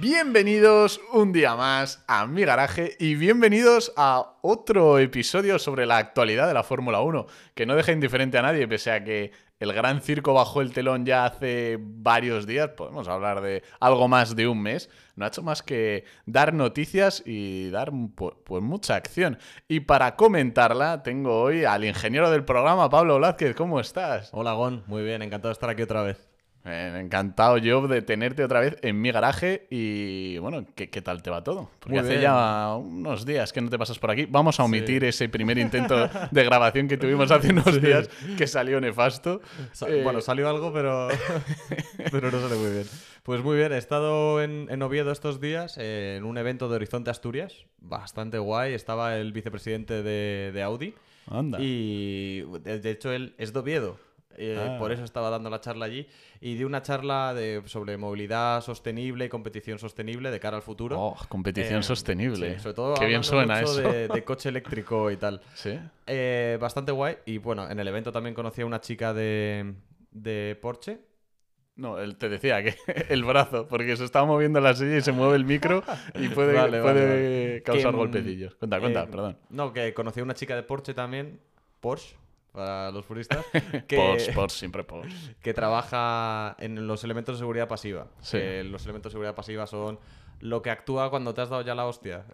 Bienvenidos un día más a mi garaje y bienvenidos a otro episodio sobre la actualidad de la Fórmula 1, que no deja indiferente a nadie, pese a que el gran circo bajó el telón ya hace varios días, podemos hablar de algo más de un mes, no ha hecho más que dar noticias y dar pues, mucha acción. Y para comentarla tengo hoy al ingeniero del programa, Pablo Blázquez, ¿cómo estás? Hola Gon, muy bien, encantado de estar aquí otra vez. Eh, encantado yo de tenerte otra vez en mi garaje y bueno, ¿qué, tal te va todo? Porque hace ya unos días que no te pasas por aquí. Vamos a omitir ese primer intento de grabación que tuvimos hace unos días que salió nefasto. Eh, bueno, salió algo, pero, pero no sale muy bien. Pues muy bien, he estado en, Oviedo estos días en un evento de Horizonte Asturias, bastante guay. Estaba el vicepresidente de, Audi. Anda. Y de hecho él es de Oviedo. Eh, ah. Por eso estaba dando la charla allí. Y di una charla de, sobre movilidad sostenible y competición sostenible de cara al futuro. Oh, competición eh, sostenible. sobre todo Qué bien suena eso. De, coche eléctrico y tal. Sí. Eh, bastante guay. Y bueno, en el evento también conocí a una chica de, de Porsche. No, él te decía que el brazo, porque se estaba moviendo la silla y se mueve el micro y puede, puede causar mm, golpecillos. Cuenta, cuenta, perdón. No, que conocí a una chica de Porsche también, Porsche, para los puristas. Que, siempre Que trabaja en los elementos de seguridad pasiva. los elementos de seguridad pasiva son lo que actúa cuando te has dado ya la hostia.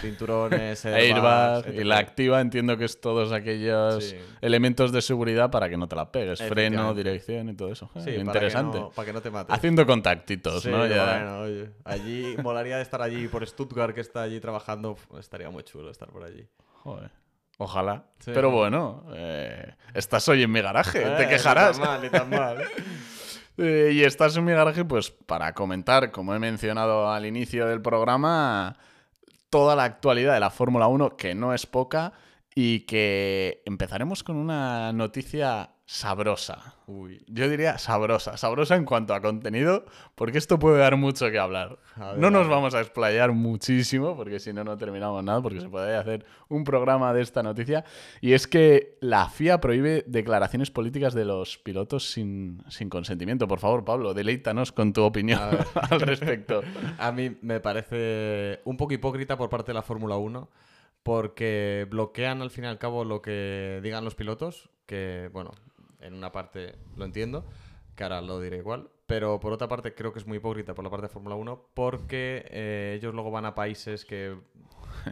cinturones, airbags, y la activa entiendo que es todos aquellos elementos de seguridad para que no te la pegues. Freno, dirección y todo eso. interesante. Para que, no, te mates. Haciendo contactitos, ¿no? Bueno, oye, allí, molaría de estar allí por Stuttgart, que está allí trabajando. Estaría muy chulo estar por allí. Joder. Ojalá. Pero bueno, eh, estás hoy en mi garaje, te eh, quejarás. Ni tan mal, ni tan mal. Eh, y estás en mi garaje, pues para comentar, como he mencionado al inicio del programa, toda la actualidad de la Fórmula 1, que no es poca, y que empezaremos con una noticia sabrosa. Uy, yo diría sabrosa. Sabrosa en cuanto a contenido, porque esto puede dar mucho que hablar. no nos vamos a explayar muchísimo, porque si no, no terminamos nada, porque se puede hacer un programa de esta noticia. Y es que la FIA prohíbe declaraciones políticas de los pilotos sin, sin consentimiento. Por favor, Pablo, deleítanos con tu opinión al respecto. a mí me parece un poco hipócrita por parte de la Fórmula 1 porque bloquean al fin y al cabo lo que digan los pilotos, que bueno, en una parte lo entiendo, que ahora lo diré igual, pero por otra parte creo que es muy hipócrita por la parte de Fórmula 1 porque eh, ellos luego van a países que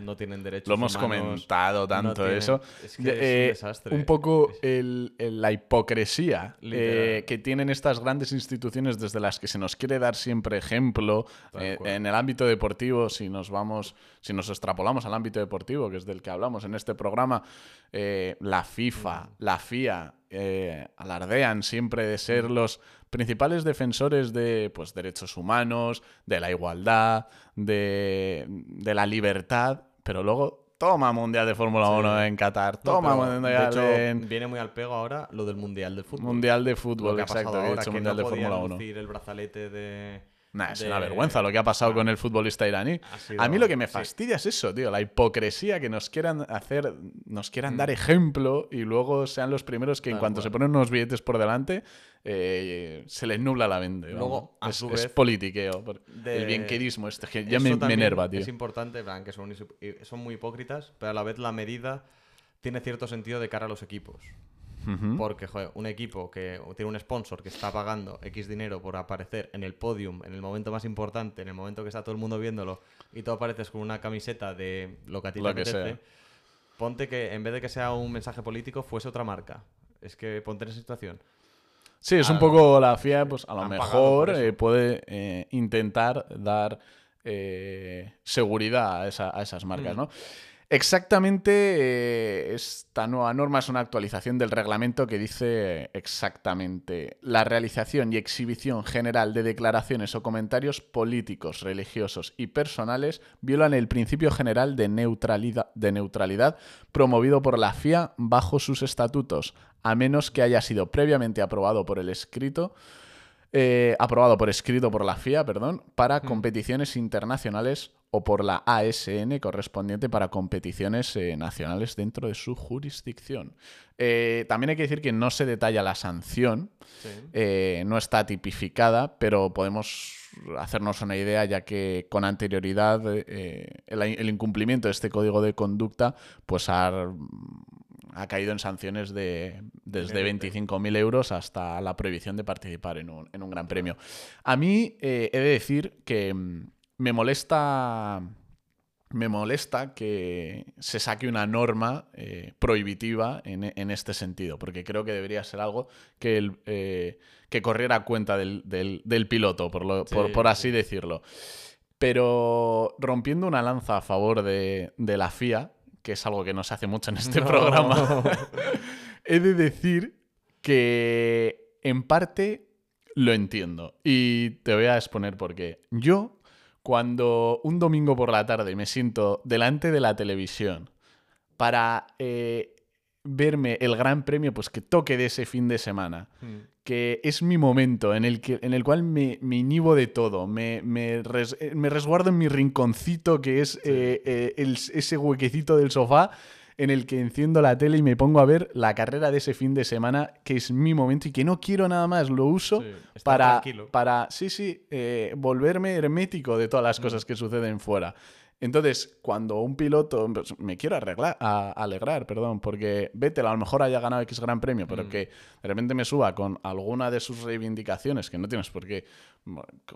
no tienen derechos. Lo hemos comentado tanto eso. Es que es un eh, desastre. Un poco la hipocresía eh, que tienen estas grandes instituciones desde las que se nos quiere dar siempre ejemplo eh, en el ámbito deportivo, si nos vamos, si nos extrapolamos al ámbito deportivo, que es del que hablamos en este programa, la FIFA, mm. la FIA, alardean siempre de ser mm. los principales defensores de pues, derechos humanos, de la igualdad, de, la libertad, pero luego toma Mundial de Fórmula 1 en Qatar, toma Mundial de hecho, Viene muy al pego ahora lo del Mundial de Fútbol. Mundial de Fútbol, exacto, que hecho Mundial de Fórmula 1. el brazalete de Nah, es una vergüenza lo que ha pasado con el futbolista iraní. A mí lo que me fastidia es eso, tío, la hipocresía que nos quieran hacer, nos quieran dar mm. ejemplo y luego sean los primeros que en cuanto se ponen unos billetes por delante eh, se les nubla la mente. Luego, es, es, politiqueo, el bienquerismo este, que ya me, me, enerva, tío. Es importante, que son, son muy hipócritas, pero a la vez la medida tiene cierto sentido de cara a los equipos. Porque, joder, un equipo que tiene un sponsor que está pagando X dinero por aparecer en el podium, en el momento más importante, en el momento que está todo el mundo viéndolo, y tú apareces con una camiseta de lo que a ti te apetece, ponte que en vez de que sea un mensaje político, fuese otra marca. Es que ponte en esa situación. Sí, es un poco la FIA, pues a lo mejor eh, puede eh, intentar dar eh, seguridad a, esas marcas, mm. ¿no? Exactamente, eh, esta nueva norma es una actualización del reglamento que dice exactamente la realización y exhibición general de declaraciones o comentarios políticos, religiosos y personales violan el principio general de neutralidad, de neutralidad promovido por la FIA bajo sus estatutos, a menos que haya sido previamente aprobado por el escrito eh, aprobado por escrito por la FIA, perdón, para competiciones internacionales o por la ASN correspondiente para competiciones eh, nacionales dentro de su jurisdicción. Eh, también hay que decir que no se detalla la sanción, no está tipificada, pero podemos hacernos una idea ya que con anterioridad el, incumplimiento de este código de conducta pues ha ha caído en sanciones de desde 25.000 euros hasta la prohibición de participar en un, gran premio. A mí eh, he de decir que mm, me molesta me molesta que se saque una norma eh, prohibitiva en, este sentido, porque creo que debería ser algo que, el, eh, que corriera cuenta del, piloto, por, por, así decirlo. Pero rompiendo una lanza a favor de, de la FIA, que es algo que no se hace mucho en este programa, he de decir que en parte lo entiendo. Y te voy a exponer por qué. Yo, cuando un domingo por la tarde me siento delante de la televisión para eh, verme el gran premio pues que toque de ese fin de semana, hmm. Que es mi momento en el, que, en el cual me, me inhibo de todo, me, me, eh, resguardo en mi rinconcito que es eh, eh, ese huequecito del sofá en el que enciendo la tele y me pongo a ver la carrera de ese fin de semana, que es mi momento y que no quiero nada más, lo uso para, para, sí, sí, volverme hermético de todas las hmm. cosas que suceden fuera. Entonces, cuando un piloto, pues, me quiero arreglar, a, alegrar, perdón, porque Vettel a lo mejor haya ganado X Gran Premio, pero mm. que de repente me suba con alguna de sus reivindicaciones, que no tienes por qué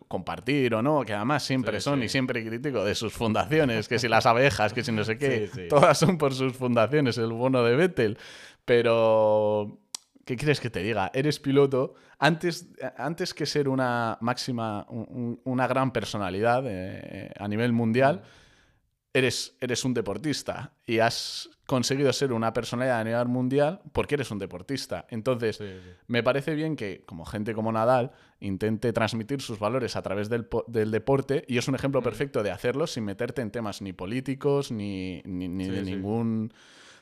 compartir o no, que además siempre son y siempre crítico de sus fundaciones, que si las abejas, que si no sé qué, todas son por sus fundaciones, el bono de Vettel, pero ¿qué quieres que te diga? Eres piloto. Antes, antes que ser una máxima, una gran personalidad eh, a nivel mundial, mm eres, eres un deportista y has conseguido ser una personalidad a nivel mundial porque eres un deportista. Entonces, me parece bien que, como gente como Nadal, intente transmitir sus valores a través del, deporte y es un ejemplo mm. perfecto de hacerlo sin meterte en temas ni políticos ni, ni, de ningún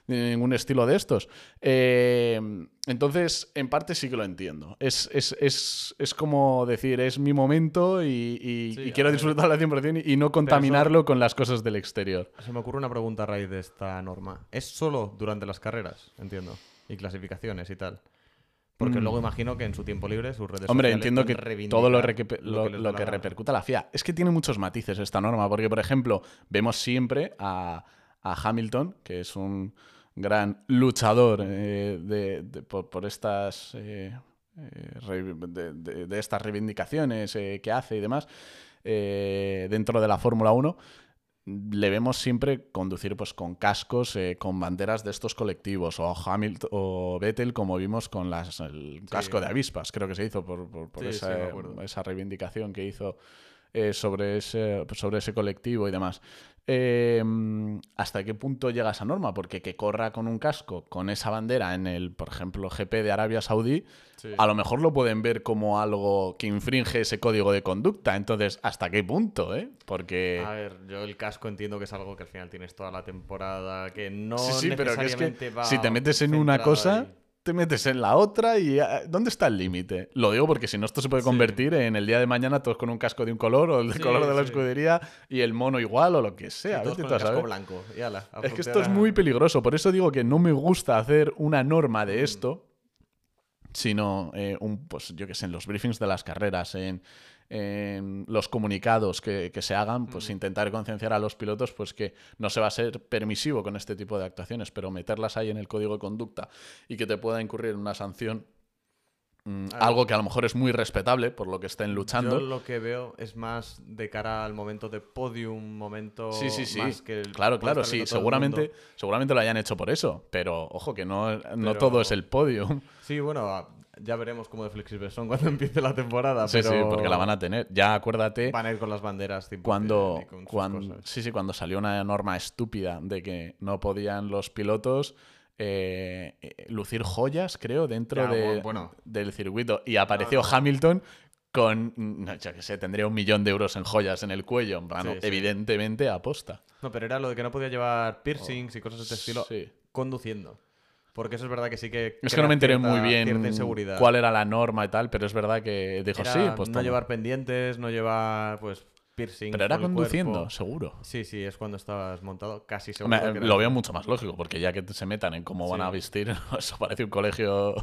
de ningún estilo de estos. Eh, entonces, en parte sí que lo entiendo. Es, como decir, es mi momento y, quiero disfrutarlo al 100% y, no contaminarlo con las cosas del exterior. Se me ocurre una pregunta a raíz de esta norma. ¿Es solo durante las carreras? Entiendo. Y clasificaciones y tal. Porque mm. luego imagino que en su tiempo libre sus redes Hombre, entiendo que todo lo, lo, que, repercuta la FIA. Es que tiene muchos matices esta norma, porque, por ejemplo, vemos siempre a Hamilton, que es un, gran luchador eh, de, por, estas, eh, eh, de, estas reivindicaciones que hace y demás dentro de la Fórmula 1 le vemos siempre conducir pues con cascos, con banderas de estos colectivos, o Hamilton o Vettel, como vimos con las, el casco de avispas, creo que se hizo por, esa, esa, reivindicación que hizo sobre, ese, sobre ese colectivo y demás. Em, ¿Hasta qué punto llega esa norma? Porque que corra con un casco, con esa bandera en el, por ejemplo, GP de Arabia Saudí, a lo mejor lo pueden ver como algo que infringe ese código de conducta. Entonces, ¿hasta qué punto? Eh? Porque... A ver, yo el casco entiendo que es algo que al final tienes toda la temporada, que no sí, sí, pero es que si te metes en una cosa te metes en la otra y ah, ¿dónde está el límite? Lo digo porque si no esto se puede convertir en el día de mañana todos con un casco de un color o el color de la escudería y el mono igual o lo que sea. Todos con el casco blanco. es que esto es muy peligroso, por eso digo que no me gusta hacer una norma de mm. esto, sino eh, un, pues yo que sé, en los briefings de las carreras, en en los comunicados que, se hagan, pues intentar concienciar a los pilotos pues que no se va a ser permisivo con este tipo de actuaciones, pero meterlas ahí en el código de conducta y que te pueda incurrir una sanción mm, algo que a lo mejor es muy respetable por lo que estén luchando. Yo lo que veo es más de cara al momento de podium, momento sí, sí, sí. más que Claro, claro, sí, seguramente, seguramente lo hayan hecho por eso, pero ojo que no, no todo es el podium. Sí, bueno, ya veremos cómo de flexibles son cuando empiece la temporada. Sí, sí, porque la van a tener. Ya acuérdate. Van a ir con las banderas. cuando, cuando sí, sí, cuando salió una norma estúpida de que no podían los pilotos eh, eh, lucir joyas, creo, dentro de, del circuito. Y apareció Hamilton con, no, ya que sé, tendría un millón de euros en joyas en el cuello. evidentemente aposta. No, pero era lo de que no podía llevar piercings y cosas de este estilo conduciendo. Porque eso es verdad que sí que. Es que no me enteré cierta- muy bien cuál era la norma y tal, pero es verdad que dijo, Era sí, pues no toma". llevar pendientes, no llevar pues piercing. Pero era conduciendo, cuerpo. seguro. Sí, sí, es cuando estabas montado, casi seguro. Lo veo mucho más lógico, porque ya que se metan en cómo van a vestir, eso parece un colegio.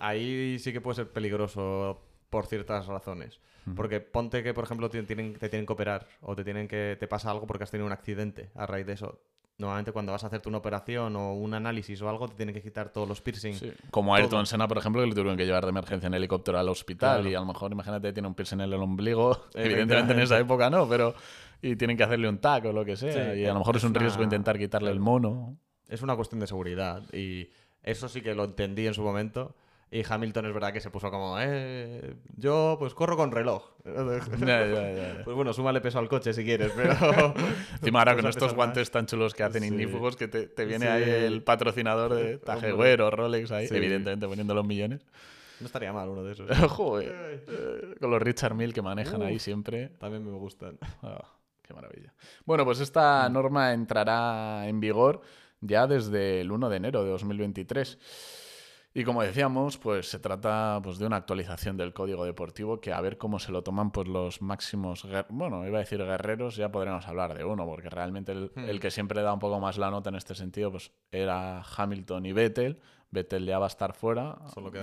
Ahí sí que puede ser peligroso por ciertas razones. Porque ponte que, por ejemplo, te tienen, te tienen que operar o te tienen que te pasa algo porque has tenido un accidente a raíz de eso. Normalmente cuando vas a hacerte una operación o un análisis o algo, te tienen que quitar todos los piercings. Sí. Como a Ayrton Todo. Senna, por ejemplo, que le tuvieron que llevar de emergencia en helicóptero al hospital Claro. y a lo mejor, imagínate, tiene un piercing en el ombligo. Evidentemente en esa época no, pero. Y tienen que hacerle un tac o lo que sea. Sí, y a lo mejor es, un riesgo una- intentar quitarle el mono. Es una cuestión de seguridad y eso sí que lo entendí en su momento. Y Hamilton es verdad que se puso como, eh, yo pues corro con reloj. Ya, ya, ya, ya. Pues bueno, súmale peso al coche si quieres, pero... Encima ahora con estos guantes tan chulos que hacen Sí. ignífugos que te, te viene Sí. ahí el patrocinador de Tajewer o Rolex ahí, Sí. evidentemente poniendo los millones. No estaría mal uno de esos. Joder, eh, con los Richard Mill que manejan ahí siempre. También me gustan. Ah, qué maravilla. Bueno, pues esta norma entrará en vigor ya desde el 1 de enero de 2023. Y como decíamos, pues se trata pues, de una actualización del código deportivo que a ver cómo se lo toman pues, los máximos, bueno, iba a decir guerreros, ya podremos hablar de uno, porque realmente el, Hmm. el que siempre da un poco más la nota en este sentido pues era Hamilton y Vettel. Vettel ya va a estar fuera.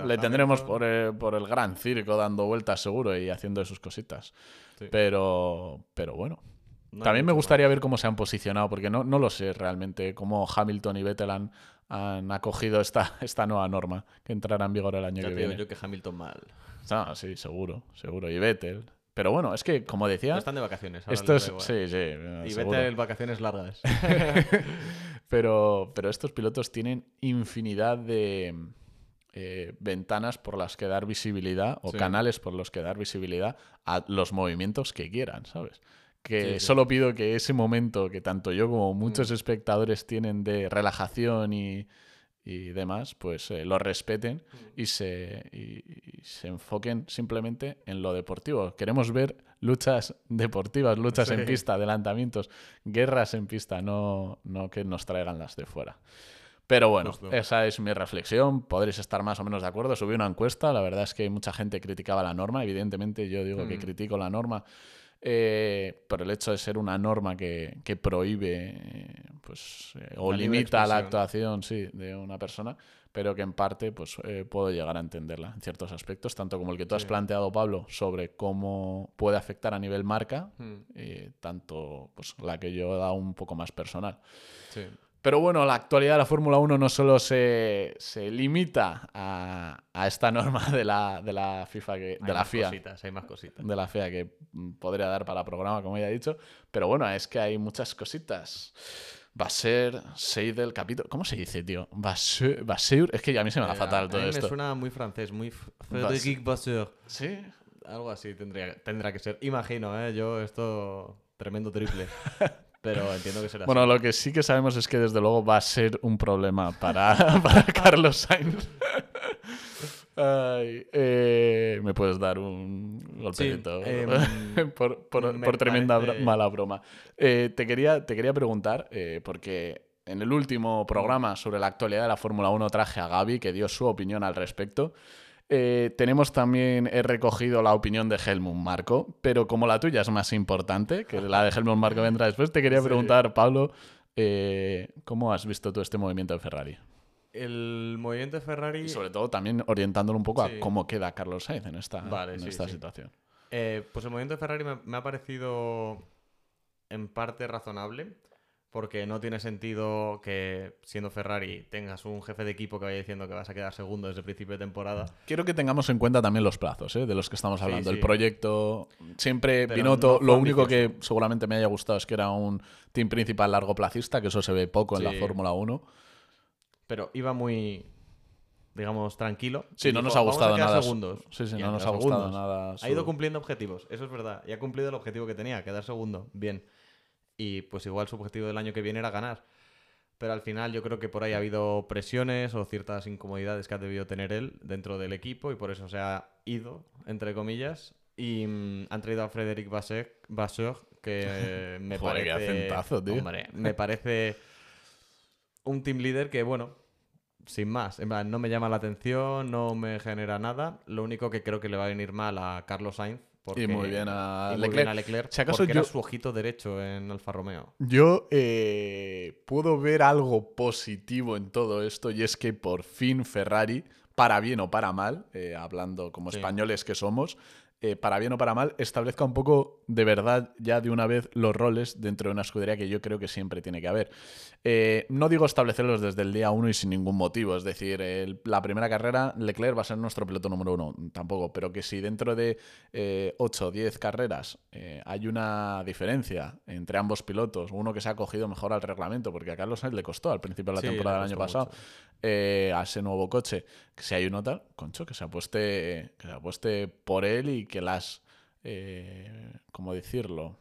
Le tendremos por el, por el gran circo dando vueltas seguro y haciendo sus cositas. Sí. Pero, pero bueno, No también me gustaría ver cómo se han posicionado, porque no, no lo sé realmente cómo Hamilton y Vettel han, han acogido esta, esta nueva norma que entrará en vigor el año. Ya que viene. yo que Hamilton mal. Ah, sí, seguro, seguro. Y Vettel. Pero bueno, es que, como decía, No están de vacaciones. ahora esto les es... da igual. Sí, sí, eh, Y seguro. vete vacaciones largas. pero, pero estos pilotos tienen infinidad de eh, ventanas por las que dar visibilidad o Sí. canales por los que dar visibilidad a los movimientos que quieran, ¿sabes? Que Sí, sí. solo pido que ese momento que tanto yo como muchos Mm. espectadores tienen de relajación y, y demás, pues eh, lo respeten Mm. y se, y- y se enfoquen simplemente en lo deportivo. Queremos ver luchas deportivas, luchas en pista, adelantamientos, guerras en pista, no, no que nos traigan las de fuera. Pero bueno, Justo. esa es mi reflexión. Podréis estar más o menos de acuerdo. Subí una encuesta. La verdad es que mucha gente criticaba la norma. Evidentemente, yo digo que Mm. critico la norma eh, por el hecho de ser una norma que, que prohíbe eh, pues, eh, o La limita la actuación sí, de una persona, pero que en parte pues, eh, puedo llegar a entenderla en ciertos aspectos, tanto como el que tú has planteado, Pablo, sobre cómo puede afectar a nivel marca, Mm, tanto pues, la que yo he dado un poco más personal. sí. Pero bueno, la actualidad de la Fórmula 1 no solo se, se limita a, a esta norma de la, de la FIFA, que, Hay de la FIA, cositas, hay más cositas. de la FIA que podría dar para programa, como ya he dicho. Pero bueno, es que hay muchas cositas. Va a ser Seidel capítulo. ¿Cómo se dice, tío? Vasseur. Vasseur. Es que a mí se me da Eh, fatal a todo mí esto. Me suena muy francés, muy Frédéric Vasseur. Sí. Algo así tendría, tendrá que ser. Imagino, ¿eh? Yo esto... Tremendo triple. Pero entiendo que será Bueno, lo que sí que sabemos es que desde luego va a ser un problema para, para Carlos Sainz. Ay, eh, me puedes dar un golpecito em, por, por- me por tremenda mala broma. Eh, te, quería, te quería preguntar, eh, porque en el último programa sobre la actualidad de la Fórmula 1 traje a Gaby, que dio su opinión al respecto. Eh, tenemos también, he recogido la opinión de Helmut Marco, pero como la tuya es más importante, que la de Helmut Marco vendrá después, te quería Sí. preguntar, Pablo, eh, ¿cómo has visto tú este movimiento de Ferrari? El movimiento de Ferrari... Y sobre todo también orientándolo un poco Sí. a cómo queda Carlos Sainz en esta, Vale, en sí, esta situación. Eh, pues el movimiento de Ferrari me, me ha parecido en parte razonable, porque no tiene sentido que siendo Ferrari tengas un jefe de equipo que vaya diciendo que vas a quedar segundo desde el principio de temporada. Quiero que tengamos en cuenta también los plazos ¿eh? de los que estamos Sí, hablando. El proyecto, siempre Pero Binotto, no fue lo único que seguramente me haya gustado es que era un team principal largo placista, que eso se ve poco en la. Fórmula 1. Pero iba muy, digamos, tranquilo. Sí, no dijo, nos ha "Vamos a gustado nada. segundos". Sí, sí, Y no nos ha gustado segundos. nada. Ha ido cumpliendo objetivos, eso es verdad. Y ha cumplido el objetivo que tenía, quedar segundo. Bien. Y pues igual su objetivo del año que viene era ganar. Pero al final yo creo que por ahí ha habido presiones o ciertas incomodidades que ha debido tener él dentro del equipo y por eso se ha ido, entre comillas. Y mm, han traído a Frederic Vasseur, que me Joder, qué parece... acentazo, tío. Hombre, me parece un team leader que, bueno, sin más. En plan, no me llama la atención, no me genera nada. Lo único que creo que le va a venir mal a Carlos Sainz. Porque, Y muy bien a muy Leclerc. bien a Leclerc, Si acaso porque era yo- su ojito derecho en Alfa Romeo. Yo eh, puedo ver algo positivo en todo esto y es que por fin Ferrari, para bien o para mal, eh, hablando como Sí. españoles que somos, eh, para bien o para mal, establezca un poco de verdad ya de una vez los roles dentro de una escudería que yo creo que siempre tiene que haber. Eh, no digo establecerlos desde el día uno y sin ningún motivo, es decir, el- la primera carrera Leclerc va a ser nuestro piloto número uno, tampoco, pero que si dentro de 8 o 10 carreras eh, hay una diferencia entre ambos pilotos, uno que se ha cogido mejor al reglamento, porque a Carlos Sainz le costó al principio de la Sí, temporada del año pasado, eh, a ese nuevo coche, que si hay uno tal, concho, que se apueste, que se apueste por él y que las, eh, ¿cómo decirlo?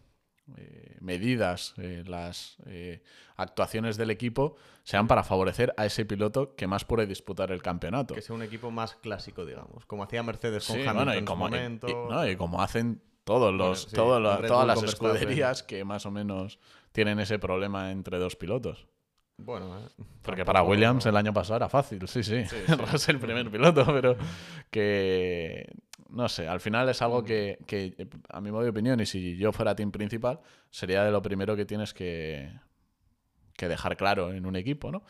Eh, medidas, eh, las eh, actuaciones del equipo sean para favorecer a ese piloto que más puede disputar el campeonato. Que sea un equipo más clásico, digamos. Como hacía Mercedes con Sí, Hamilton bueno, y en su como, y- momento. y- no, y como hacen todos los, sí, todos el los- Red todas las escuderías que más o menos tienen ese problema entre dos pilotos. Bueno, eh, Porque para Williams el año pasado era fácil, sí, sí. Russell el primer piloto, pero que no sé, al final es Mm. algo que, que, a mi modo de opinión, y si yo fuera team principal, sería de lo primero que tienes que, que dejar claro en un equipo, ¿no?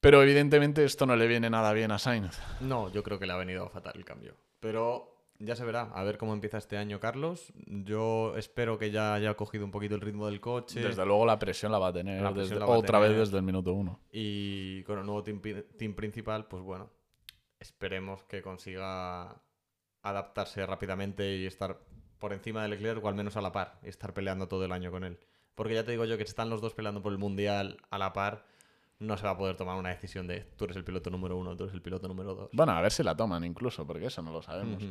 Pero evidentemente esto no le viene nada bien a Sainz. No, yo creo que le ha venido fatal el cambio. Pero ya se verá, a ver cómo empieza este año Carlos. Yo espero que ya haya cogido un poquito el ritmo del coche. Desde luego la presión la va a tener desde- a otra tener. vez desde el minuto uno. Y con el nuevo team, team principal, pues bueno, esperemos que consiga adaptarse rápidamente y estar por encima de Leclerc o al menos a la par y estar peleando todo el año con él. Porque ya te digo yo que si están los dos peleando por el mundial a la par, no se va a poder tomar una decisión de tú eres el piloto número uno, tú eres el piloto número dos. Bueno, a ver si la toman incluso, porque eso no lo sabemos.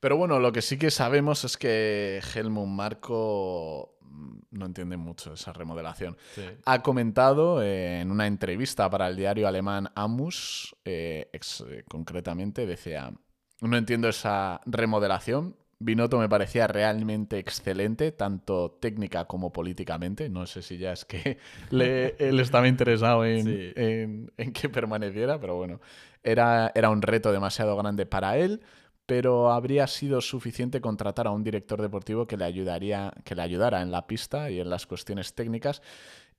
Pero bueno, lo que sí que sabemos es que Helmut Marco mm, no entiende mucho esa remodelación. Sí. Ha comentado eh, en una entrevista para el diario alemán Amus, eh, ex- eh, concretamente, decía, no entiendo esa remodelación. Binotto me parecía realmente excelente, tanto técnica como políticamente. No sé si ya es que le- él estaba interesado en, Sí. en- en que permaneciera, pero bueno, era, era un reto demasiado grande para él pero habría sido suficiente contratar a un director deportivo que le ayudaría, que le ayudara en la pista y en las cuestiones técnicas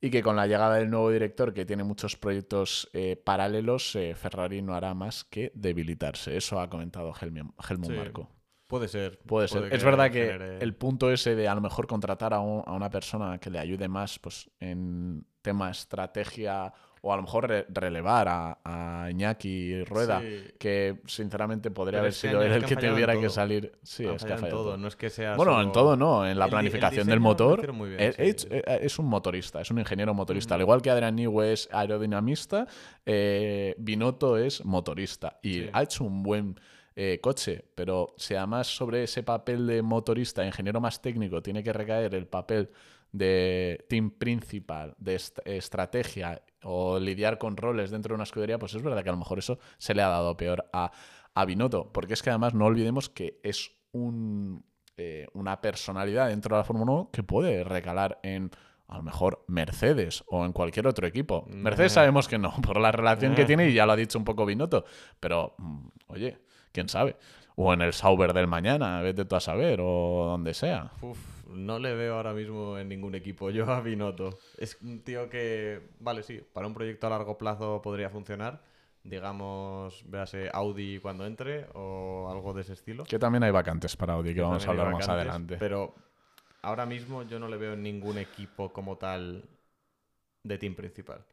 y que con la llegada del nuevo director que tiene muchos proyectos eh, paralelos, eh, Ferrari no hará más que debilitarse. Eso ha comentado Helmut Sí. Marko. Puede ser. Puede ser. es verdad que genere- el punto ese de a lo mejor contratar a, un- a una persona que le ayude más pues, en tema estrategia o a lo mejor re- relevar a, a Iñaki Rueda, Sí. que sinceramente podría Pero haber sido él el que que tuviera que salir. Sí, Han es que ha fallado en fallado todo. todo. No es que sea Bueno, en todo no, en la El di- el planificación del motor. bien, eh, sí, es, sí. eh, es un motorista, es un ingeniero motorista. Al igual que Adrian Newey es aerodinamista, eh, Binotto es motorista. Y Sí. ha hecho un buen eh, coche, pero si además sobre ese papel de motorista, ingeniero más técnico, tiene que recaer el papel de team principal, de est- estrategia o lidiar con roles dentro de una escudería, pues es verdad que a lo mejor eso se le ha dado peor a, a Binotto, porque es que además no olvidemos que es un, eh, una personalidad dentro de la Fórmula 1 que puede recalar en a lo mejor Mercedes o en cualquier otro equipo. Mercedes Nah. sabemos que no, por la relación que Nah. tiene y ya lo ha dicho un poco Binotto, pero mm, oye, quién sabe. O en el Sauber del mañana, vete tú a saber, o donde sea. Uf, no le veo ahora mismo en ningún equipo yo a Binotto. Es un tío que, vale, sí, para un proyecto a largo plazo podría funcionar. Digamos, véase Audi cuando entre o algo de ese estilo. Que también hay vacantes para Audi, que vamos a hablar más adelante. Pero ahora mismo yo no le veo en ningún equipo como tal de team principal.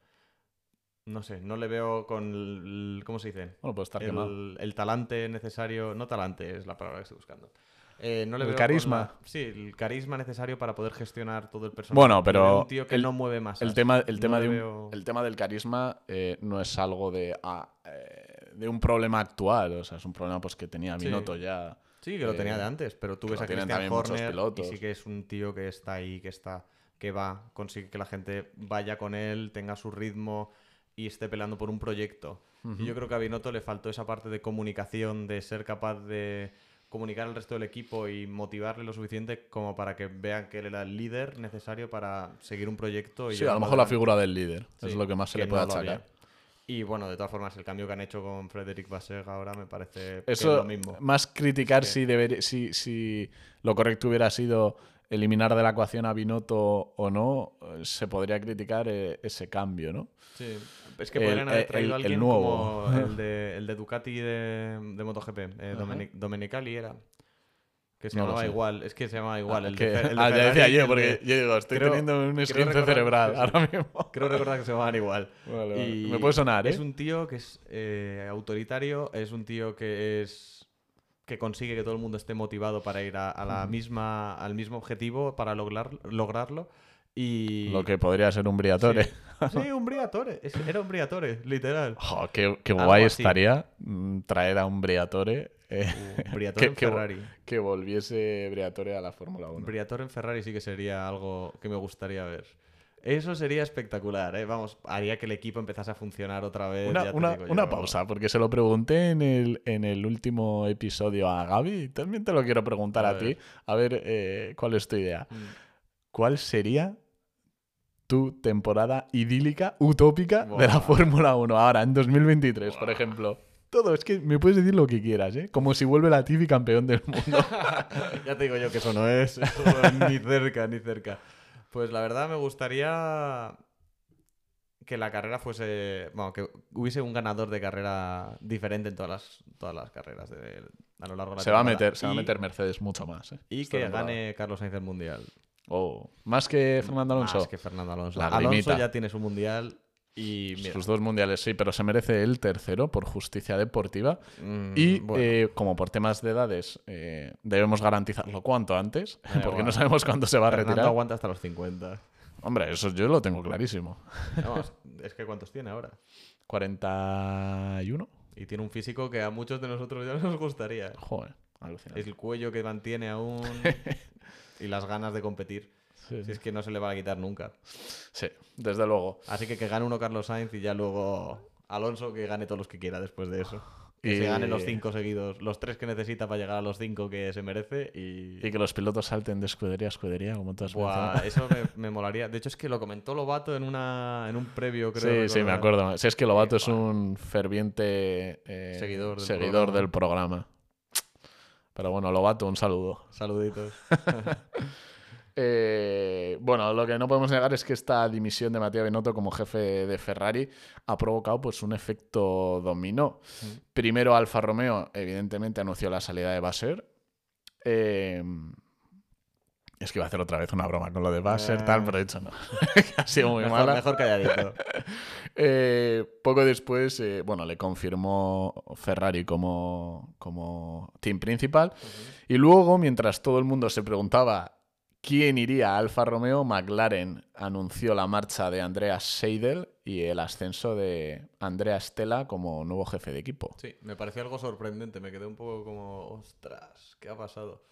No sé, no le veo con el... ¿Cómo se dice? Bueno, puede estar quemado. el, el talante necesario, no talante es la palabra que estoy buscando. Eh, no le El veo carisma. la- sí, el carisma necesario para poder gestionar todo el personaje. Bueno, pero un tío que el- no mueve más. El tema, el, tema de un- veo... el tema del carisma eh, no es algo de, ah, eh, de un problema actual, o sea, es un problema pues que tenía Sí. Binotto ya. Sí, que lo tenía de antes, pero tú ves a Christian también muchos Horner y sí que es un tío que está ahí, que está, que va, consigue que la gente vaya con él, tenga su ritmo y esté peleando por un proyecto. Y yo creo que a Binotto le faltó esa parte de comunicación, de ser capaz de comunicar al resto del equipo y motivarle lo suficiente como para que vean que él era el líder necesario para seguir un proyecto. Y Sí, a lo mejor la figura del líder, es Sí, lo que más se que le puede no achacar. Y bueno, de todas formas, el cambio que han hecho con Frederick Vasseg ahora me parece Eso, que es lo mismo. más criticar si, debería, si, si lo correcto hubiera sido eliminar de la ecuación a Binotto o no, eh, se podría criticar eh, ese cambio, ¿no? Sí. Es que El- podrían haber el- traído a el alguien nuevo. como el de, el de Ducati de, de MotoGP, eh. Domenic- Domenicali era. Que se No llamaba igual, es que se llamaba igual. Ah, el que- de, Fe- el de ah, ya decía yo, porque de- yo digo, estoy creo- teniendo un esguince cerebral ahora mismo. Creo recordar que se llamaban igual. Vale, vale. Y Me puede sonar, ¿eh? Es un tío que es eh, autoritario, es un tío que es que consigue que todo el mundo esté motivado para ir a, a la misma, al mismo objetivo para lograr, lograrlo. Y... Lo que podría ser un Briatore. Sí, Sí, un Briatore. Era un Briatore, literal. Jo, qué, guay así. estaría mm, traer a un Briatore eh, Un Briatore en que, que vo- Ferrari. que volviese Briatore a la Fórmula 1. Briatore en Ferrari sí que sería algo que me gustaría ver. Eso sería espectacular, ¿eh? Vamos, haría que el equipo empezase a funcionar otra vez. Una, ya una- pausa, porque se lo pregunté en el, en el último episodio a Gaby. También te lo quiero preguntar A ti, a ver eh, cuál es tu idea. Mm. ¿Cuál sería tu temporada idílica, utópica de la. Fórmula 1 ahora, en 2023, por ejemplo? Todo, es que me puedes decir lo que quieras, ¿eh? Como si vuelve la Tifi campeón del mundo. ya te digo yo que eso no es eso ni cerca, ni cerca. Pues la verdad me gustaría que la carrera fuese. Bueno, que hubiese un ganador de carrera diferente en todas las, todas las carreras de- a lo largo de la se, va a meter, se va a meter Mercedes mucho más, ¿eh? Y Esta que temporada. gane Carlos Sainz el mundial. Oh, más que Fernando Alonso. Más que Fernando Alonso. La Alonso grimita. ya tiene su mundial y mira. Sus dos mundiales, sí, pero se merece el tercero por justicia deportiva. mm, Y bueno, eh, como por temas de edades eh, debemos garantizarlo cuanto antes, Da porque no sabemos cuándo se va a Fernando retirar. aguanta hasta los 50. Hombre, eso yo lo tengo clarísimo. Es que ¿cuántos tiene ahora? 41. Y tiene un físico que a muchos de nosotros ya nos gustaría. Joder, alucinante. El cuello que mantiene aún y las ganas de competir. Sí, Si sí. es que no se le va a quitar nunca. Sí, desde luego. Así que que gane uno Carlos Sainz y ya luego Alonso que gane todos los que quiera después de eso. Que se Y- gane los cinco seguidos, los tres que necesita para llegar a los cinco que se merece y... Y que los pilotos salten de escudería a escudería, como tú has Buah, eso me, me molaría. De hecho, es que lo comentó Lobato en, una, en un previo, creo. Sí, sí, me acuerdo. Si es que Lobato es buah. un ferviente eh, Seguidor del seguidor programa. del programa. Pero bueno, Lobato, un saludo. Saluditos. Eh, bueno, lo que no podemos negar es que esta dimisión de Matías Binotto como jefe de Ferrari ha provocado pues, un efecto dominó. Primero Alfa Romeo, evidentemente, anunció la salida de Basser. Eh, es que iba a hacer otra vez una broma con lo de Basser, Eh. tal, pero he dicho no. ha sido muy mejor, mala. mejor calladito. Eh, poco después, eh, bueno, le confirmó Ferrari como, como team principal. Y luego, mientras todo el mundo se preguntaba quién iría a Alfa Romeo, McLaren anunció la marcha de Andreas Seidel y el ascenso de Andrea Stella como nuevo jefe de equipo. Sí, me pareció algo sorprendente. Me quedé un poco como, ostras, ¿qué ha pasado?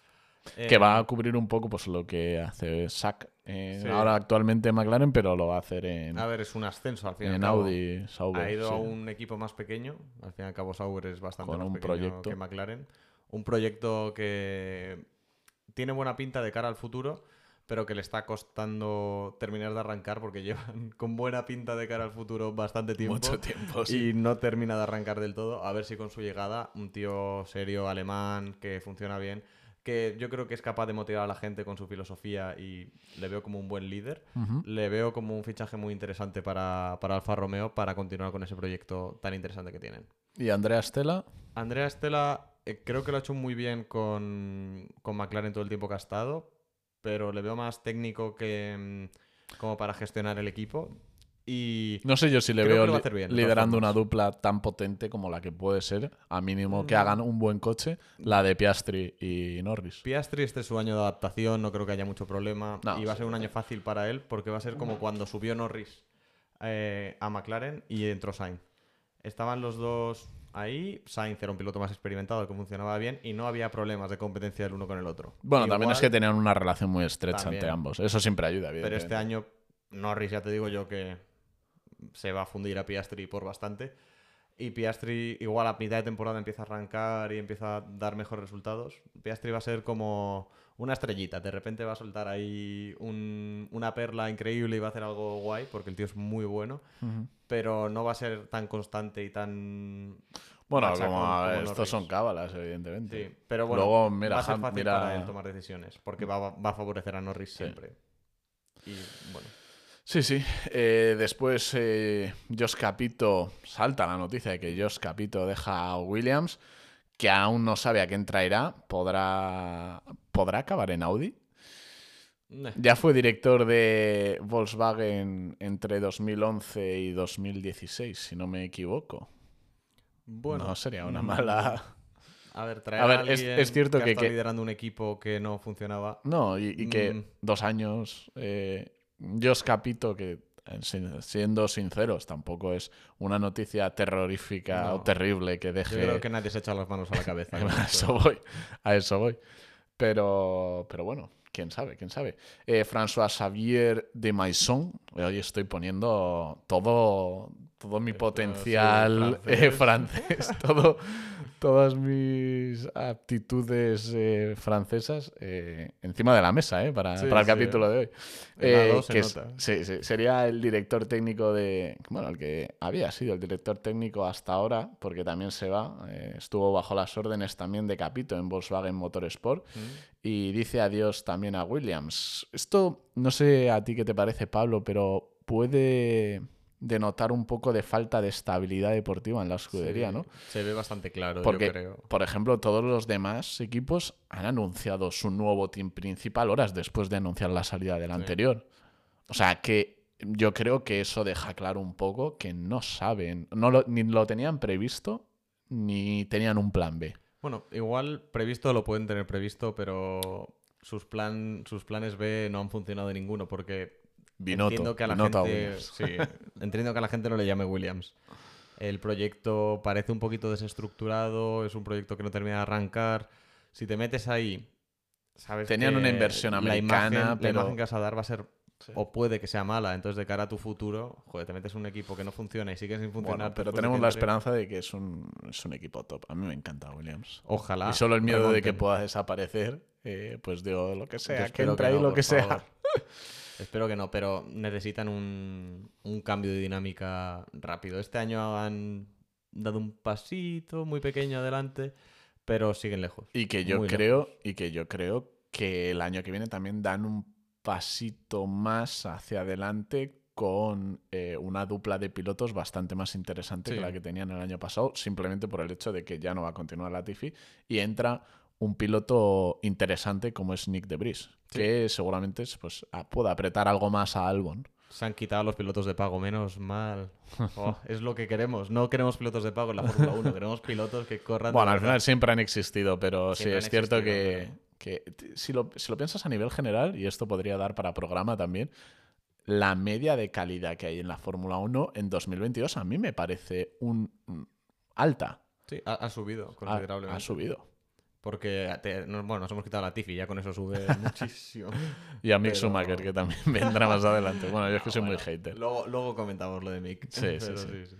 Que Eh, va a cubrir un poco pues, lo que hace Sack eh, Sí. ahora actualmente en McLaren, pero lo va a hacer en, A ver, es un ascenso al fin y al en cabo. Audi Sauber. Ha ido sí. a un equipo más pequeño. Al fin y al cabo, Sauber es bastante Con más un pequeño proyecto. que McLaren. Un proyecto que tiene buena pinta de cara al futuro, pero que le está costando terminar de arrancar porque llevan con buena pinta de cara al futuro bastante tiempo. Mucho tiempo, sí. Y no termina de arrancar del todo. A ver si con su llegada, un tío serio, alemán, que funciona bien, que yo creo que es capaz de motivar a la gente con su filosofía y le veo como un buen líder. Le veo como un fichaje muy interesante para, para Alfa Romeo para continuar con ese proyecto tan interesante que tienen. Y Andrea Stella, Andrea Estela eh, creo que lo ha hecho muy bien con, con McLaren todo el tiempo que ha estado, pero le veo más técnico que mm, como para gestionar el equipo. Y No sé yo si le veo li- bien, liderando una dupla tan potente como la que puede ser, a mínimo que Mm. hagan un buen coche, la de Piastri y Norris. Piastri, este es su año de adaptación, no creo que haya mucho problema. No, y va a ser un año fácil para él porque va a ser como cuando subió Norris eh, a McLaren y entró Sainz. Estaban los dos ahí, Sainz era un piloto más experimentado que funcionaba bien y no había problemas de competencia del uno con el otro. Bueno, también es que tenían una relación muy estrecha También. entre ambos. Eso siempre ayuda, Pero este año Norris ya te digo yo que se va a fundir a Piastri por bastante. Y Piastri, igual a mitad de temporada empieza a arrancar y empieza a dar mejores resultados. Piastri va a ser como una estrellita. De repente va a soltar ahí un- una perla increíble y va a hacer algo guay, porque el tío es muy bueno. Pero no va a ser tan constante y tan. Bueno, como, estos son cábalas, evidentemente. Sí, pero bueno, Luego, mira, va a ser fácil mira- para él tomar decisiones, porque va, va a favorecer a Norris siempre. Y bueno, Sí, sí. Eh, después, eh, Josh Capito, salta la noticia de que Josh Capito deja a Williams, que aún no sabe a quién traerá. ¿Podrá, ¿podrá acabar en Audi? Nah. Ya fue director de Volkswagen entre 2011 y 2016, si no me equivoco. bueno no sería una mm, mala. A ver, traer A ver, es- alguien es cierto que, que- liderando un equipo que no funcionaba. No, y, y que Mm. dos años. Eh, Josh Capito, que eh, siendo sinceros, tampoco es una noticia terrorífica No. o terrible que Yo deje. creo que nadie se echa las manos a la cabeza. con a eso voy. A eso voy. Pero, pero bueno, quién sabe, quién sabe. Eh, François Xavier de Maison. Hoy estoy poniendo todo, todo mi potencial francés. eh, francés. todo, todas mis aptitudes eh, francesas eh, encima de la mesa eh, para, Sí, para el sí. capítulo de hoy. Eh, que es- sí, sí, sería el director técnico de. Bueno, el que había sido el director técnico hasta ahora, porque también se va. estuvo bajo las órdenes también de Capito en Volkswagen Motorsport Mm. y dice adiós también a Williams. Esto, no sé a ti qué te parece, Pablo, pero puede denotar un poco de falta de estabilidad deportiva en la escudería, Sí, ¿no? Se ve bastante claro, Porque, yo creo. por ejemplo, todos los demás equipos han anunciado su nuevo team principal horas después de anunciar la salida del Sí. anterior. O sea, que yo creo que eso deja claro un poco que no saben, no lo- ni lo tenían previsto, ni tenían un plan B. Bueno, igual previsto lo pueden tener previsto, pero sus, plan, sus planes B no han funcionado de ninguno, porque Binotto, entiendo que a la Binotto gente, Williams. sí, entiendo que a la gente no le llame Williams. El proyecto parece un poquito desestructurado, es un proyecto que no termina de arrancar. Si te metes ahí, sabes Tenían que una inversión la americana, imagen, pero- la imagen que vas a dar va a ser o puede que sea mala. Entonces, de cara a tu futuro, joder, te metes en un equipo que no funciona y sigues sin funcionar. Bueno, pero tenemos la esperanza de que es un, es un equipo top. A mí me encanta Williams. Ojalá. y solo el miedo de que remonten. pueda desaparecer, eh, pues digo, lo que sea, que entre ahí no, lo que sea. Espero que no, pero necesitan un, un cambio de dinámica rápido. Este año han dado un pasito muy pequeño adelante, pero siguen lejos. Y que yo creo, y que yo creo que el año que viene también dan un pasito más hacia adelante con eh, una dupla de pilotos bastante más interesante Sí. que la que tenían el año pasado, simplemente por el hecho de que ya no va a continuar la Tiffy y entra un piloto interesante como es Nick de Vries, que seguramente pues, a- pueda apretar algo más a Albon. Se han quitado los pilotos de pago, menos mal. Oh, es lo que queremos. No queremos pilotos de pago en la Fórmula 1, queremos pilotos que corran. Bueno, al verdad. final siempre han existido, pero Siempre sí es cierto que, que si, lo, si lo piensas a nivel general, y esto podría dar para programa también, la media de calidad que hay en la Fórmula 1 en 2022 a mí me parece un mm, alta. Sí, ha, ha subido Ha, considerablemente. ha subido. Porque te- no- bueno, nos hemos quitado la Tiffy, ya con eso sube muchísimo. Y a Mick Pero- Schumacher, que también vendrá más adelante. Bueno, yo es que soy muy hater. Luego, luego comentamos lo de Mick. Sí, sí, sí.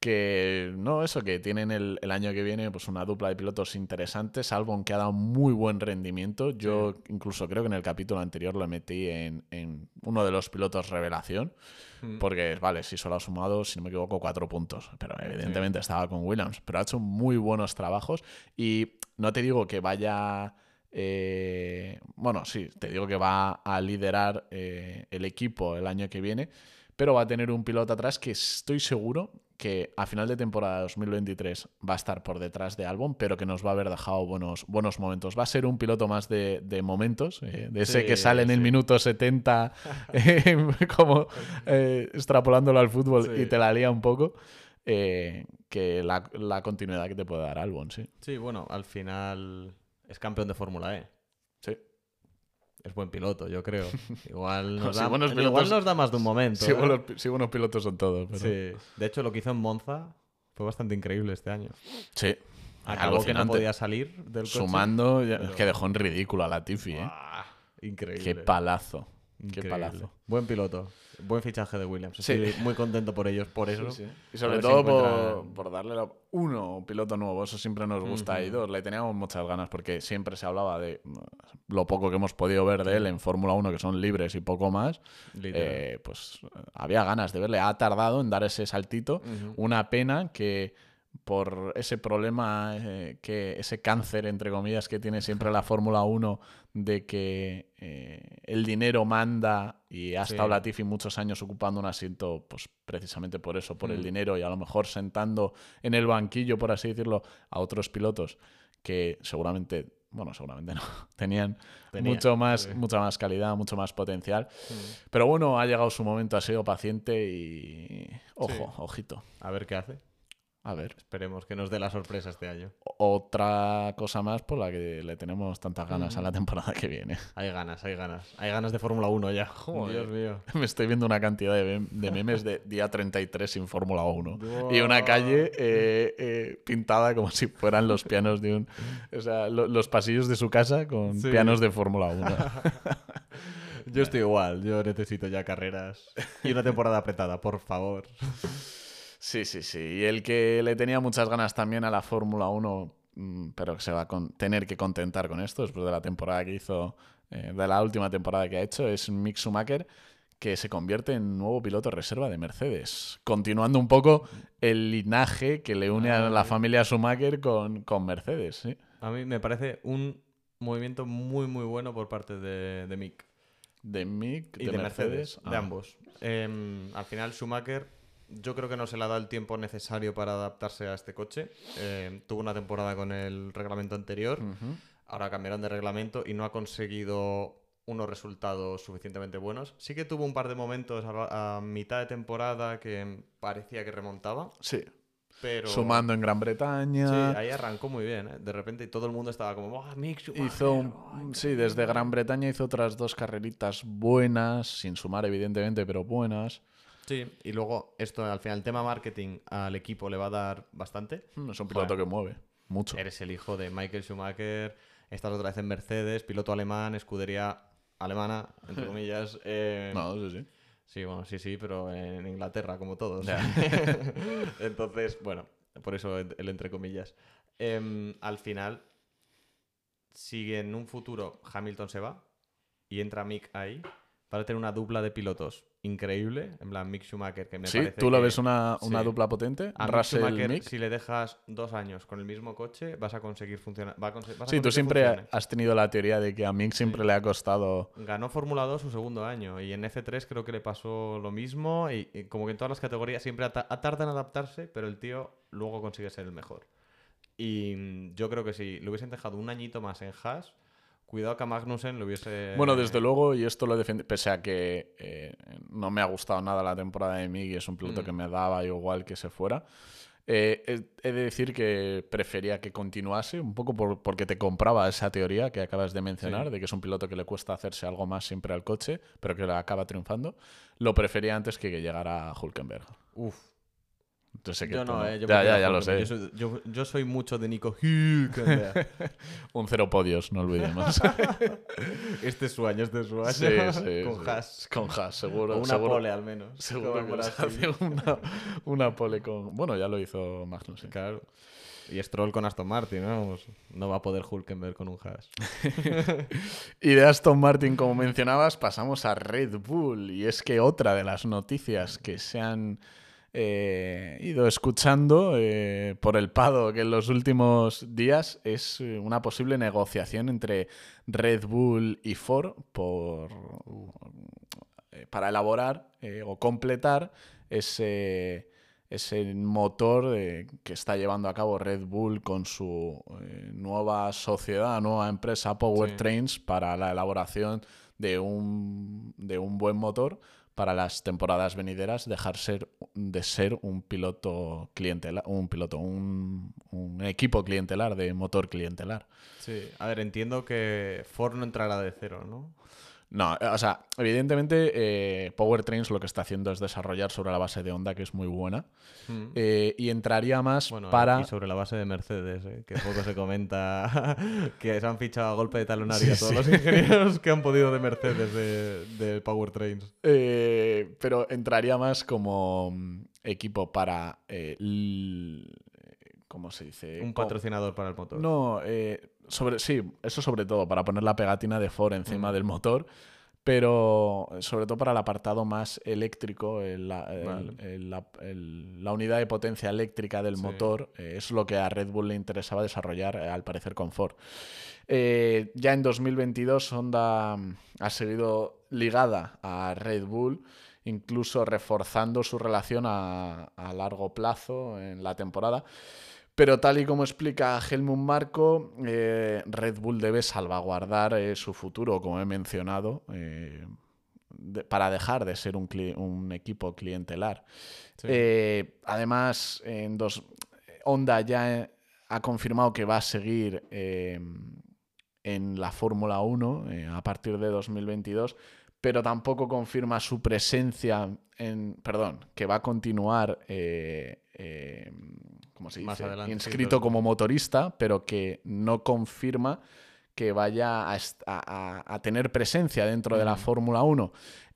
Que no, eso, que tienen el, el año que viene pues una dupla de pilotos interesantes. Albon que ha dado muy buen rendimiento. Yo incluso creo que en el capítulo anterior lo metí en, en uno de los pilotos revelación. Mm. Porque, vale, sí solo ha sumado, si no me equivoco, cuatro puntos. Pero evidentemente estaba con Williams. Pero ha hecho muy buenos trabajos. Y no te digo que vaya. eh, bueno, sí, te digo que va a liderar eh, el equipo el año que viene. Pero va a tener un piloto atrás que estoy seguro que a final de temporada 2023 va a estar por detrás de Albon, pero que nos va a haber dejado buenos, buenos momentos. Va a ser un piloto más de, de momentos, eh, de ese Sí, que sale en el minuto 70, eh, como extrapolándolo al fútbol Sí. y te la lía un poco, eh, que la, la continuidad que te puede dar Albon, sí. Sí, bueno, al final es campeón de Fórmula E. Sí, Es buen piloto, yo creo. Igual nos, Sí, da, buenos igual pilotos- nos da más de un momento. sí, ¿eh? buenos, pilotos son todos. Pero... Sí. De hecho, lo que hizo en Monza fue bastante increíble este año. Sí. Acabó que no podía salir del coche. Sumando, que dejó en ridículo a la Tiffy, ¿eh? Increíble. Qué palazo. Qué palazo. Buen piloto. Buen fichaje de Williams. Sí. Muy contento por ellos, por eso. Y sobre si todo por, darle la- uno piloto nuevo, eso siempre nos gusta. Y dos, le teníamos muchas ganas porque siempre se hablaba de mm, lo poco que hemos podido ver de él en Fórmula 1, que son libres y poco más. Eh, pues eh, había ganas de verle. Ha tardado en dar ese saltito. Una pena que por ese problema, eh, que ese cáncer, entre comillas, que tiene siempre la Fórmula 1 de que eh, el dinero manda y ha Sí. estado Latifi muchos años ocupando un asiento, pues precisamente por eso, por el Mm. dinero y a lo mejor sentando en el banquillo, por así decirlo, a otros pilotos que seguramente, bueno, seguramente no, tenían Tenía, mucho más, sí. mucha más calidad, mucho más potencial. Mm. Pero bueno, ha llegado su momento, ha sido paciente y ojo, Sí. ojito. A ver qué hace. A ver. Esperemos que nos dé la sorpresa este año. Otra cosa más por la que le tenemos tantas ganas a la temporada que viene. Hay ganas, hay ganas. Hay ganas de Fórmula 1 ya. Joder. Dios mío. Me estoy viendo una cantidad de, mem- de memes de día 33 sin Fórmula 1. Y una calle eh, eh, pintada como si fueran los pianos de un... O sea, lo- los pasillos de su casa con Sí. pianos de Fórmula 1. Yo estoy igual. Yo necesito ya carreras. Y una temporada apretada, por favor. Sí, sí, sí. Y el que le tenía muchas ganas también a la Fórmula 1, mm, pero que se va a con- tener que contentar con esto después de la temporada que hizo, eh, de la última temporada que ha hecho, es Mick Schumacher, que se convierte en nuevo piloto reserva de Mercedes. Continuando un poco el linaje que le une a la Ay. familia Schumacher con, con Mercedes. ¿sí? A mí me parece un movimiento muy, muy bueno por parte de, de Mick. De Mick, Y de, de, Mercedes. Mercedes, de Ah. ambos. Em, al final, Schumacher, yo creo que no se le ha dado el tiempo necesario para adaptarse a este coche. Em, tuvo una temporada con el reglamento anterior, ahora cambiaron de reglamento y no ha conseguido unos resultados suficientemente buenos. Sí que tuvo un par de momentos a, a mitad de temporada que parecía que remontaba, Sí. pero... Sumando en Gran Bretaña. Sí, ahí arrancó muy bien, ¿eh? De repente todo el mundo estaba como. Hizo, un- ay, qué sí, desde bien". Gran Bretaña hizo otras dos carreritas buenas, sin sumar evidentemente, pero buenas. Sí, y luego esto, al final, el tema marketing al equipo le va a dar bastante. Mm, Es un piloto Joder. que mueve mucho. Eres el hijo de Michael Schumacher, estás otra vez en Mercedes, piloto alemán, escudería alemana, entre comillas. eh, No, sí, sí. Sí, bueno, sí, sí, pero en Inglaterra, como todos. Entonces, bueno, por eso el el entre comillas. Em, al final, si en un futuro Hamilton se va y entra Mick ahí, para tener una dupla de pilotos increíble, en plan Mick Schumacher, que me Sí, parece ¿tú lo que- ves una, una sí. dupla potente? a Russell, Schumacher, Mick. si le dejas dos años con el mismo coche, vas a conseguir funcionar. Va a conse- vas a Sí, tú siempre has tenido la teoría de que a Mick siempre Sí. le ha costado... Ganó Fórmula 2 su segundo año y en F3 creo que le pasó lo mismo y, y como que en todas las categorías siempre ata- tarda en adaptarse, pero el tío luego consigue ser el mejor. Y mm, yo creo que si le hubiesen dejado un añito más en Haas, cuidado que a Magnussen lo hubiese... Bueno, desde luego, y esto lo defiende, pese a que eh, no me ha gustado nada la temporada de Mick y es un piloto Mm. que me daba igual que se fuera, eh, he, he de decir que prefería que continuase, un poco por- porque te compraba esa teoría que acabas de mencionar, Sí. de que es un piloto que le cuesta hacerse algo más siempre al coche, pero que acaba triunfando. Lo prefería antes que que llegara Hulkenberg. Uf, Entonces yo no, eh, yo ya, ya, ya lo sé. Yo soy, yo- yo soy mucho de Nico. Un cero podios, no olvidemos. este es su año, este es su año. Sí, sí, con sí. Haas. Con Haas, seguro. O una seguro. pole al menos. Seguro que hace una, una pole con. Bueno, ya lo hizo Magnussen. Claro. Y Stroll con Aston Martin, ¿no? Vamos, no va a poder Hulkenberg con un Haas. Y de Aston Martin, como mencionabas, pasamos a Red Bull. Y es que otra de las noticias que se han eh, ido escuchando eh, por el Pado que en los últimos días es eh, una posible negociación entre Red Bull y Ford por, eh, para elaborar o completar ese, ese motor que está llevando a cabo Red Bull con su nueva sociedad, nueva empresa Powertrains para la elaboración de un, de un buen motor para las temporadas venideras dejar ser de ser un piloto clientelar, un piloto, un, un equipo clientelar de motor clientelar. Sí, a ver, entiendo que Ford no entrará de cero, ¿no? No, o sea, evidentemente eh, Powertrains lo que está haciendo es desarrollar sobre la base de Honda, que es muy buena. Mm. Eh, y entraría más Bueno, para... y sobre la base de Mercedes, eh, que poco se comenta que se han fichado a golpe de talonario a todos los ingenieros que han podido de Mercedes de, de Powertrains. Eh, pero entraría más como mm, equipo para. ¿Cómo se dice? Un patrocinador para el motor. No, eh, sobre, sí, eso sobre todo, para poner la pegatina de Ford encima Mm. del motor. Pero sobre todo para el apartado más eléctrico, el- la, el- Vale. el- la, el- la unidad de potencia eléctrica del Sí. motor, eh, es lo que a Red Bull le interesaba desarrollar, eh, al parecer, con Ford. Eh, ya en 2022 Honda mm, ha seguido ligada a Red Bull, incluso reforzando su relación a, a largo plazo en la temporada. Pero tal y como explica Helmut Marco, eh, Red Bull debe salvaguardar eh, su futuro, como he mencionado, eh, de- para dejar de ser un, equipo clientelar. Sí. Además, en dos, Honda ya ha confirmado que va a seguir en la Fórmula 1 eh, a partir de 2022, pero tampoco confirma su presencia en. Perdón, que va a continuar. eh, eh, ¿Cómo se dice? Más adelante, Inscrito como motorista, pero que no confirma que vaya a, est- a- a- a tener presencia dentro de la Mm. Fórmula 1.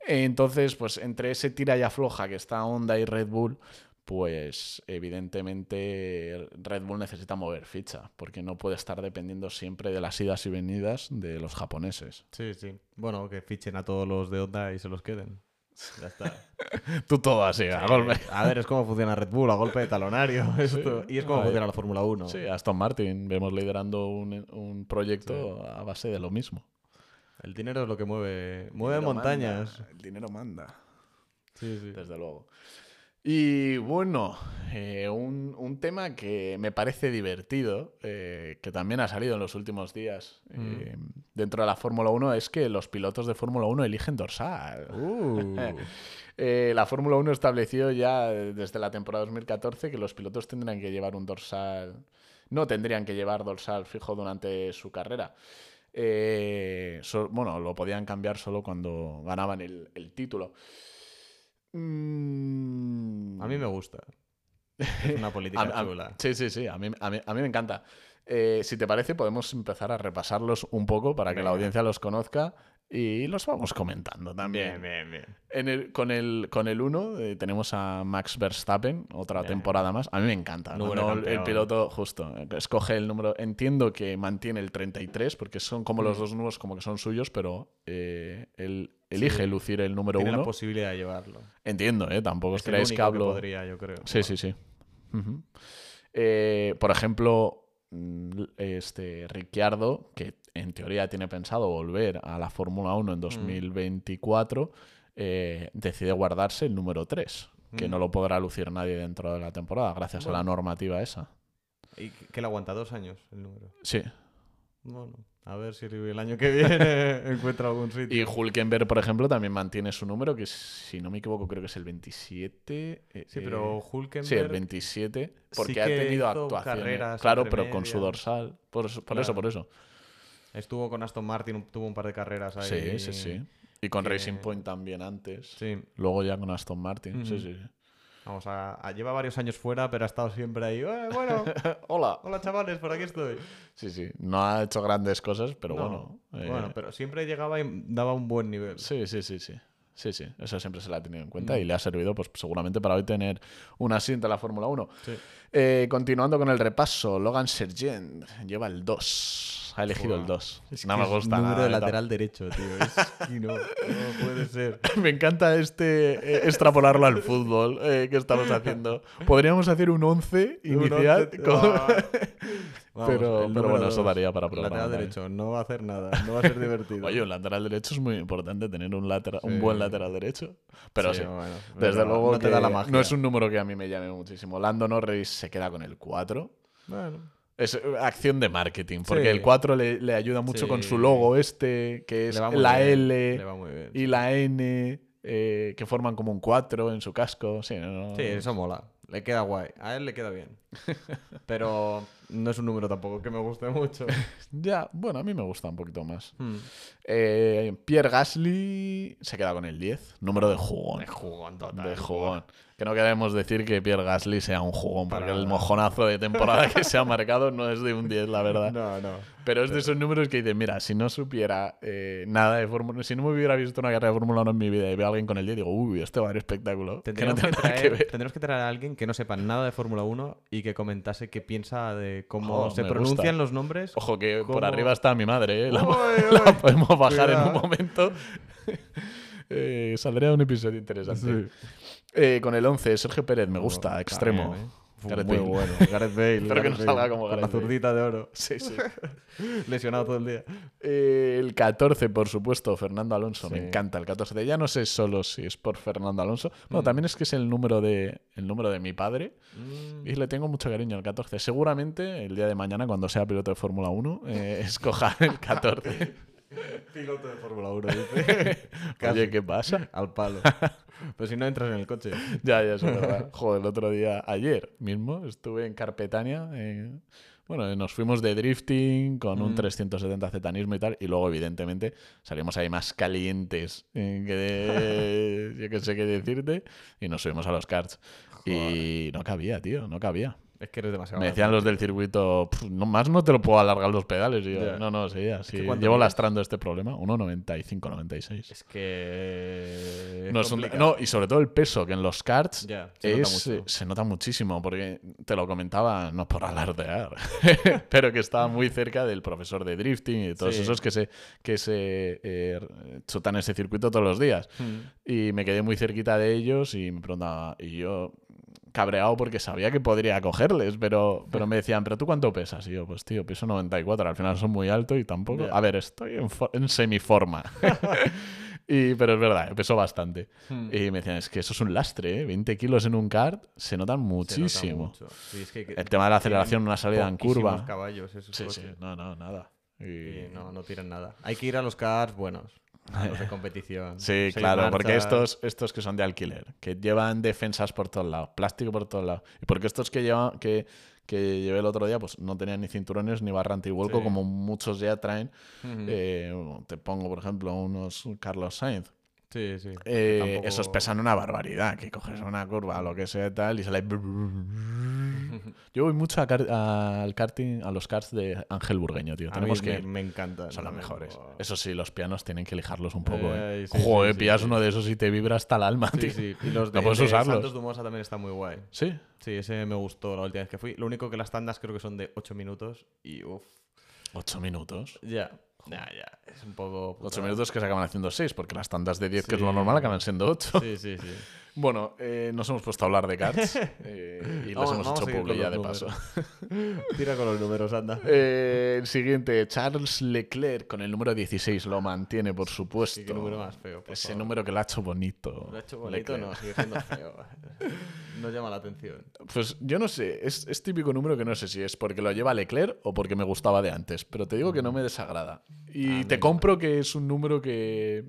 Entonces, pues entre ese tira y afloja que está Honda y Red Bull, pues evidentemente Red Bull necesita mover ficha, porque no puede estar dependiendo siempre de las idas y venidas de los japoneses. Sí, sí. Bueno, que fichen a todos los de Honda y se los queden. Ya está. Tú todo así, a golpe. A ver, es como funciona Red Bull, a golpe de talonario. esto. Y es como Ay. funciona la Fórmula 1. Sí, Aston Martin, vemos liderando un, un proyecto a base de lo mismo. El dinero es lo que mueve, mueve montañas. manda, el dinero manda. Sí, sí. desde luego. Y bueno, eh, un, un tema que me parece divertido, eh, que también ha salido en los últimos días eh, dentro de la Fórmula 1, es que los pilotos de Fórmula 1 eligen dorsal. Uh. La Fórmula 1 estableció ya desde la temporada 2014 que los pilotos tendrían que llevar un dorsal, no tendrían que llevar dorsal fijo durante su carrera. Eh, so- bueno, lo podían cambiar solo cuando ganaban el, el título. Mm, A mí me gusta. Es una política a-. Sí, sí, sí, a mí, a mí- a mí me encanta. Eh, si te parece, podemos empezar a repasarlos un poco para que la audiencia los conozca y los vamos comentando también. Bien, bien, bien. En el, con el con el 1 tenemos a Max Verstappen, otra temporada más. A mí me encanta. el- el piloto justo eh, escoge el número. Entiendo que mantiene el 33 porque son como los Mm. dos números como que son suyos, pero eh, él elige Sí. lucir el número Tiene la 1. posibilidad de llevarlo. Entiendo, ¿eh? Tampoco os Es el creáis que hablo. podría, yo creo. Sí, sí, sí. Eh, por ejemplo, este Ricciardo, que en teoría tiene pensado volver a la Fórmula 1 en 2024, eh, decide guardarse el número 3, que Mm. no lo podrá lucir nadie dentro de la temporada, gracias a la normativa esa. ¿Y que le aguanta dos años el número? Sí. Bueno, a ver si el año que viene encuentra algún sitio. Y Hulkenberg, por ejemplo, también mantiene su número, que si no me equivoco creo que es el 27. eh, Sí, eh, pero Hulkenberg... Sí, el 27, porque sí ha tenido actuaciones. Claro, pero con su dorsal. Por eso, por eso, Claro. por eso. Estuvo con Aston Martin, tuvo un par de carreras ahí. Sí, sí, sí. Y con que- Racing Point también antes. Sí, Luego ya con Aston Martin. Sí, sí, sí. Vamos, a, a- lleva varios años fuera, pero ha estado siempre ahí. "Eh, bueno, Hola. hola chavales, por aquí estoy. Sí, sí. No ha hecho grandes cosas, pero No, bueno. eh, Bueno, pero siempre llegaba y daba un buen nivel. Sí, sí, sí, sí. Sí, sí. Eso siempre se le ha tenido en cuenta Mm. y le ha servido, pues seguramente para hoy tener un asiento en la Fórmula 1. Sí. Eh, continuando con el repaso, Logan Sargent lleva el 2. Ha elegido el 2. Es No que me es gusta número nada. de neta. lateral derecho, tío. Es que no, no puede ser. Me encanta este eh, extrapolarlo al fútbol eh, que estamos haciendo. Podríamos hacer un 11 inicial. once- con- Ah. Vamos, pero, pero bueno, eso daría para programa. Lateral también. derecho, no va a hacer nada, no va a ser divertido. Oye, un lateral derecho es muy importante tener un, lateral, un buen lateral derecho. Pero sí, bueno, desde pero luego no te da la magia. no es un número que a mí me llame muchísimo. Lando Norris se queda con el 4. Bueno, Es eh, acción de marketing, porque Sí. el 4 le, le ayuda mucho con su logo este, que es la bien, L y la N, eh, que forman como un 4 en su casco. Sí, no- Sí, eso mola. Le queda guay. A él le queda bien. Pero no es un número tampoco que me guste mucho. Ya, bueno, a mí me gusta un poquito más. Hmm. Eh, Pierre Gasly se queda con el 10, número de jugón. De jugón total. De jugón. Que no queremos decir que Pierre Gasly sea un jugón, porque Para el mojonazo de temporada que se ha marcado no es de un 10, la verdad. No, no. Pero es de esos números que dices, mira, si no supiera eh, nada de Fórmula si no me hubiera visto una carrera de Fórmula 1 en mi vida y veo a alguien con el 10, digo, uy, este va a haber espectáculo. Que no Tendríamos que, que traer, ver. tendremos que traer a alguien que no sepa nada de Fórmula 1 y que comentase qué piensa de cómo Oh, se pronuncian gusta. los nombres. Ojo, que por arriba está mi madre, ¿eh? La, podemos bajar en un momento. Eh, saldría un episodio interesante. Eh, con el 11, Sergio Pérez, me gusta, extremo. ¿eh? Gareth muy Bale. bueno. Gareth Bale. Espero que no Bale, salga como la Gareth Bale. zurdita de oro. Sí, sí. Lesionado todo el día. Eh, el 14, por supuesto, Fernando Alonso. Me encanta el 14. Ya no sé solo si es por Fernando Alonso. Bueno, Mm. también es que es el número de, el número de mi padre. Mm. Y le tengo mucho cariño al 14. Seguramente el día de mañana, cuando sea piloto de Fórmula 1, eh, escoja el 14. Piloto de Fórmula 1, dice. Oye, ¿qué pasa? Al palo. Pero si no entras en el coche. Ya, ya, es verdad. Joder, el otro día, ayer mismo, estuve en Carpetania. eh, bueno, nos fuimos de drifting con un Mm. 370 zetanismo y tal. Y luego, evidentemente, salimos ahí más calientes eh, que de. yo que sé qué decirte. Y nos subimos a los karts. Y no cabía, tío, no cabía. Es que eres demasiado. Me decían los del circuito, "Pf, no más no te lo puedo alargar los pedales. Y yo, no, no, sí, así. que ¿cuánto llevo lastrando este problema. 1,95, 96. Es que. No, es un- no, y sobre todo el peso, que en los karts se es, eh, se nota muchísimo, porque te lo comentaba, no por alardear, pero que estaba muy cerca del profesor de drifting y de todos Sí. esos que se, que se eh, chutan ese circuito todos los días. Mm. Y me quedé muy cerquita de ellos y me preguntaba, y yo cabreado porque sabía que podría cogerles, pero, pero me decían, ¿pero tú cuánto pesas? Y yo, pues tío, peso 94, al final son muy alto y tampoco... A ver, estoy en, en semiforma. y, pero es verdad, peso bastante. Mm. Y me decían, es que eso es un lastre, ¿eh? 20 kilos en un kart se notan Se nota muchísimo. mucho. Sí, es que- El tema de la aceleración una salida en curva. caballos esos Sí, sí, no, no, nada. Y- Y no, no tiran nada. Hay que ir a los cars buenos. A los de competición. Sí, Seis claro, porque estos, estos que son de alquiler, que llevan defensas por todos lados, plástico por todos lados. Y porque estos que llevan, que, que llevé el otro día, pues no tenían ni cinturones ni barra antivuelco, Sí. como muchos ya traen. Eh, te pongo, por ejemplo, unos Carlos Sainz. Sí, sí. Eh, Tampoco- Esos pesan una barbaridad, que coges una curva o lo que sea tal, y sale. Yo voy mucho a car- al karting, a los karts de Ángel Burgueño, tío. A mí Tenemos que me, encantan. Son los me- mejores. Eso sí, los pianos tienen que lijarlos un poco, ¿eh? Eh, sí, Joder, sí, pillas sí. uno de esos y te vibra hasta el alma, Sí, tío. sí. Y los de, No puedes de usarlos. Santos Dumosa también está muy guay. Sí. Sí, ese me gustó la última vez que fui. Lo único que las tandas creo que son de 8 minutos y uff. Ocho minutos. Ya, ya, ya. Es un poco. Ocho putada. minutos que se acaban haciendo seis, porque las tandas de 10, que es lo Sí. normal, acaban siendo ocho. Sí, sí, sí. Bueno, eh, nos hemos puesto a hablar de karts eh, y Vamos- hemos hecho seguir publi con ya de paso. Tira con los números, anda. Eh, el siguiente, Charles Leclerc con el número 16, lo mantiene, por supuesto. Sí, qué número más feo. por Ese favor. número que lo ha hecho bonito. Lo ha hecho bonito, Leclerc. no, sigue siendo feo. No llama la atención. Pues yo no sé, es, es típico número que no sé si es porque lo lleva Leclerc o porque me gustaba de antes, pero te digo que no me desagrada. Y te compro que es un número que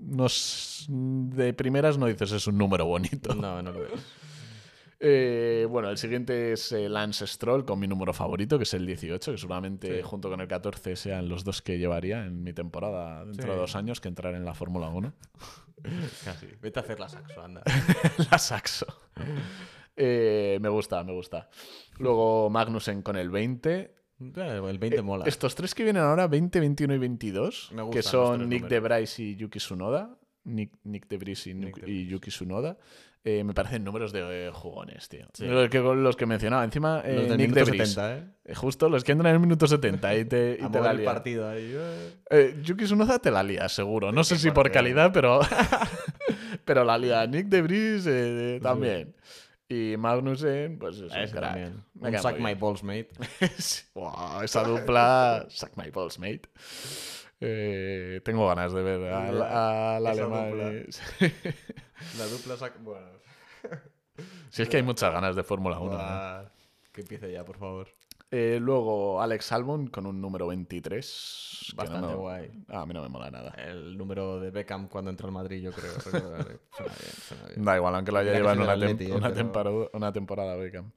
nos, de primeras no dices es un número bonito. No, no lo veo. Eh, bueno, el siguiente es eh, Lance Stroll con mi número favorito, que es el 18, que seguramente Sí. junto con el 14 sean los dos que llevaría en mi temporada dentro Sí. de dos años que entrar en la Fórmula 1. Casi. Vete a hacer la saxo, anda. la Saxo. Eh, me gusta, me gusta. Luego Magnussen con el 20. El 20 Eh, mola. Estos tres que vienen ahora, 20, 21 y 22, Me gustan que son Nick. DeVries y Yuki Tsunoda. Nick, Nick DeVries y, Nick de y Yuki Tsunoda. eh, me parecen números de eh, jugones, tío. Sí. Los, que, los que mencionaba. Encima, eh, Los del Nick minuto DeVries. 70, ¿eh? Eh, Justo los que entran en el minuto 70 y te, y A te la el partido ahí. Yuki Tsunoda te la lía, seguro. No sé si por calidad, pero, pero la lía. Nick DeVries eh, también. Y Magnussen, pues es un. Me Un suck my balls, mate. Wow, esa dupla, suck my balls, mate. Eh, tengo ganas de ver al, al alemán. La dupla suck... Bueno. Sí, es que hay muchas ganas de Fórmula 1. ¿eh? Buah, Que empiece ya, por favor. Eh, luego Alex Albon con un número 23. que no Bastante me- guay. Ah, a mí no me mola nada. El número de Beckham cuando entró al Madrid, yo creo. recordar. suena bien, suena bien. Da igual, aunque lo haya Mira llevado una, tem- eh, una pero- temporada, una temporada Beckham.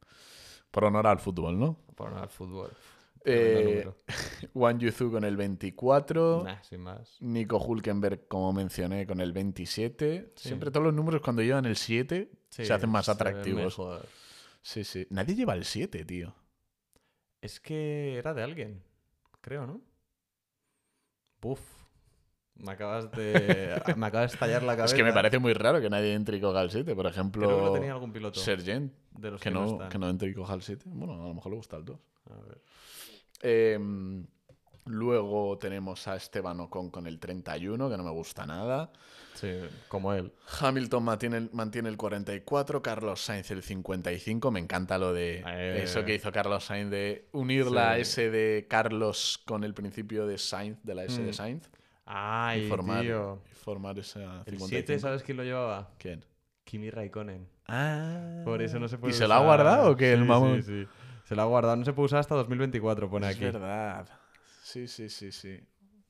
Por honor al fútbol, ¿no? Por honor al fútbol. Eh, Wang Yuzu con el 24. Nah, sin más. Nico Hulkenberg, como mencioné, con el 27. Siempre todos los números cuando llevan el 7 Sí, se hacen más atractivos. Sí, sí. Nadie lleva el 7, tío. Es que era de alguien, creo, ¿no? Buf. Me acabas de. me acaba de estallar la cabeza. Es que me parece muy raro que nadie entre y coja el 7. Por ejemplo, Creo que lo tenía algún piloto. Sergent, de los que que, no, están. que no entre y coja el 7. Bueno, a lo mejor le gusta el 2. A ver. Em, luego tenemos a Esteban Ocon con el 31, que no me gusta nada. Sí, como él. Hamilton mantiene el, mantiene el 44, Carlos Sainz el 55. Me encanta lo de Eh. eso que hizo Carlos Sainz de unir la. S de Carlos con el principio de Sainz, de la S de Mm. Sainz, Ay, y formar, tío. y formar esa El 55. 7, ¿sabes quién lo llevaba? ¿Quién? Kimi Raikkonen. Ah. Por eso no se puede ¿Y se lo ha guardado o qué? el mamón? sí, sí. Se lo ha guardado. No se puede usar hasta 2024, pone Es aquí. verdad. Sí, sí, sí, sí.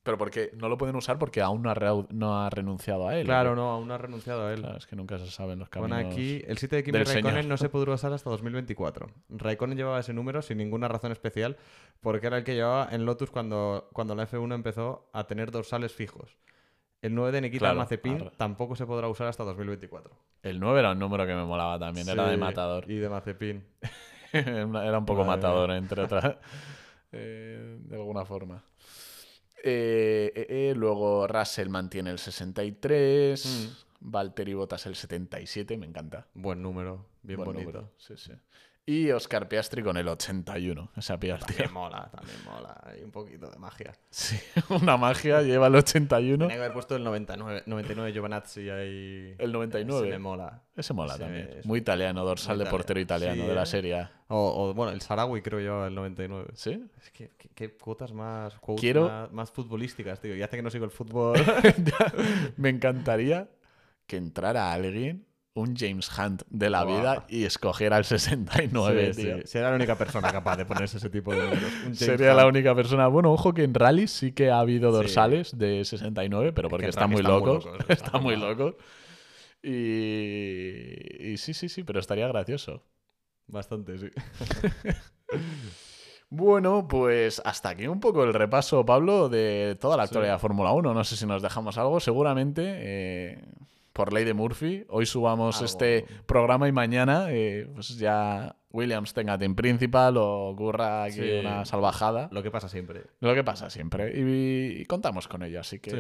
Pero porque no lo pueden usar porque aún no ha, reu- no ha renunciado a él. Claro, no, aún no ha renunciado a él. Claro, es que nunca se saben los caminos. Aquí, el 7 de Kimi Raikkonen señor. no se podrá usar hasta 2024. Raikkonen llevaba ese número sin ninguna razón especial porque era el que llevaba en Lotus cuando, cuando la F1 empezó a tener dorsales fijos. El 9 de Nikita Claro, Mazepin tampoco se podrá usar hasta 2024. El 9 era un número que me molaba también, era de matador. Y de Mazepin. era un poco Madre matador, entre otras. eh, de alguna forma. Eh, eh, luego Russell mantiene el 63. Mm. Valtteri Bottas el 77, me encanta. Buen número, bien Buen bonito. número, sí, sí. Y Oscar Piastri con el 81. Esa Piastri. También mola, también mola. Hay un poquito de magia. Sí, una magia, lleva el 81. Tenía que haber puesto el 99, 99 Giovanazzi ahí. El 99. Ese me mola. Ese mola también. es Muy italiano, dorsal muy de portero italiano. italiano Sí, de la. Serie. O, o, bueno, el Sarawi creo llevaba el 99. ¿Sí? Es que, qué cuotas más, Quiero- más, más futbolísticas, tío. Y hace que no sigo el fútbol. Me encantaría que entrara alguien, un James Hunt de la vida, y escogiera el 69, Sí, tío. sí. Sería la única persona capaz de ponerse ese tipo de números. Sería la única persona. Bueno, ojo que en rally sí que ha habido Sí. dorsales de 69, pero porque están rally muy están muy locos. locos, Están están muy locos. Y... y sí, sí, sí, pero estaría gracioso. Bastante, sí. Bueno, pues hasta aquí un poco el repaso, Pablo, de toda la Sí. actualidad de Fórmula 1. No sé si nos dejamos algo, seguramente. eh, por ley de Murphy, hoy subamos Algo. este programa y mañana eh, pues ya Williams tenga team principal o ocurra aquí Sí. una salvajada. Lo que pasa siempre. Lo que pasa siempre. Y, y contamos con ello, así que Sí.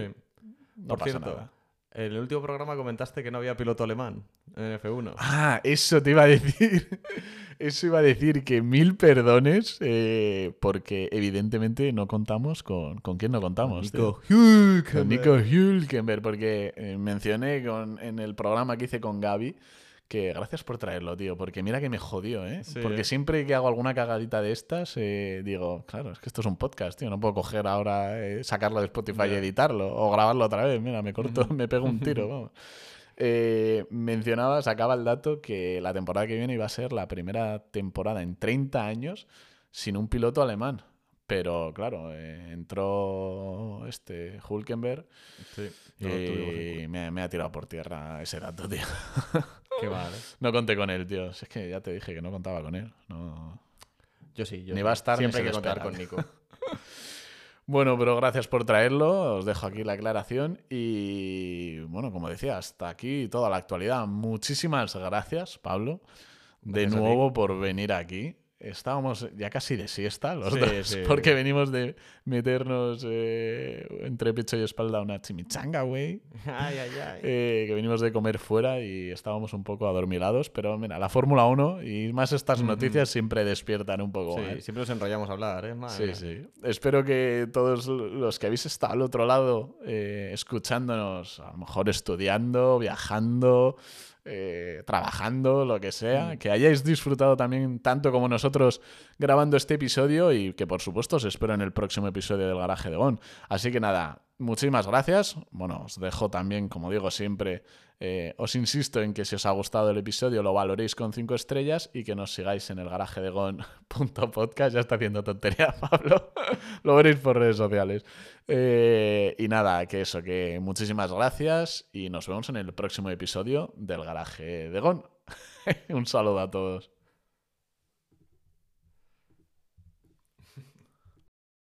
no Por pasa cierto, nada. en el último programa comentaste que no había piloto alemán en F1. Ah, eso te iba a decir. Eso iba a decir que mil perdones, eh, porque evidentemente no contamos con. ¿Con quién no contamos? tío? Nico Hülkenberg. Nico Hülkenberg, porque eh, mencioné con- en el programa que hice con Gaby que gracias por traerlo, tío, porque mira que me jodió, ¿eh? Sí, porque ¿eh? siempre que hago alguna cagadita de estas, eh, digo, claro, es que esto es un podcast, tío, no puedo coger ahora, eh, sacarlo de Spotify y editarlo, o grabarlo otra vez, mira, me corto, me pego un tiro, vamos. Eh, mencionaba, sacaba el dato que la temporada que viene iba a ser la primera temporada en 30 años sin un piloto alemán. Pero claro, eh, entró este Hulkenberg Sí, no y me, me ha tirado por tierra ese dato, tío. Qué mal, ¿eh? No conté con él, tío. Si es que ya te dije que no contaba con él. No... Yo sí, yo Ni va a estar Siempre hay que contar con Nico. Bueno, pero gracias por traerlo. Os dejo aquí la aclaración. Y bueno, como decía, hasta aquí toda la actualidad. Muchísimas gracias, Pablo, de Gracias nuevo por venir aquí. Estábamos ya casi de siesta los Sí, dos, sí. porque venimos de meternos eh, entre pecho y espalda una chimichanga, güey. ay, ay, ay. eh, que venimos de comer fuera y estábamos un poco adormilados. Pero mira, la Fórmula 1 y más estas noticias siempre despiertan un poco. Sí, ¿eh? siempre nos enrollamos a hablar, ¿eh? Madre Sí, sí. Espero que todos los que habéis estado al otro lado eh, escuchándonos, a lo mejor estudiando, viajando, eh, trabajando, lo que sea, que hayáis disfrutado también tanto como nosotros grabando este episodio y que por supuesto os espero en el próximo episodio del Garaje de Gon. Así que nada, muchísimas gracias. Bueno, os dejo también, como digo siempre, eh, os insisto en que si os ha gustado el episodio lo valoréis con 5 estrellas y que nos sigáis en el garaje de gon.podcast. Ya está haciendo tontería, Pablo. lo veréis por redes sociales. Eh, y nada, que eso, que muchísimas gracias y nos vemos en el próximo episodio del garaje de Gon. Un saludo a todos.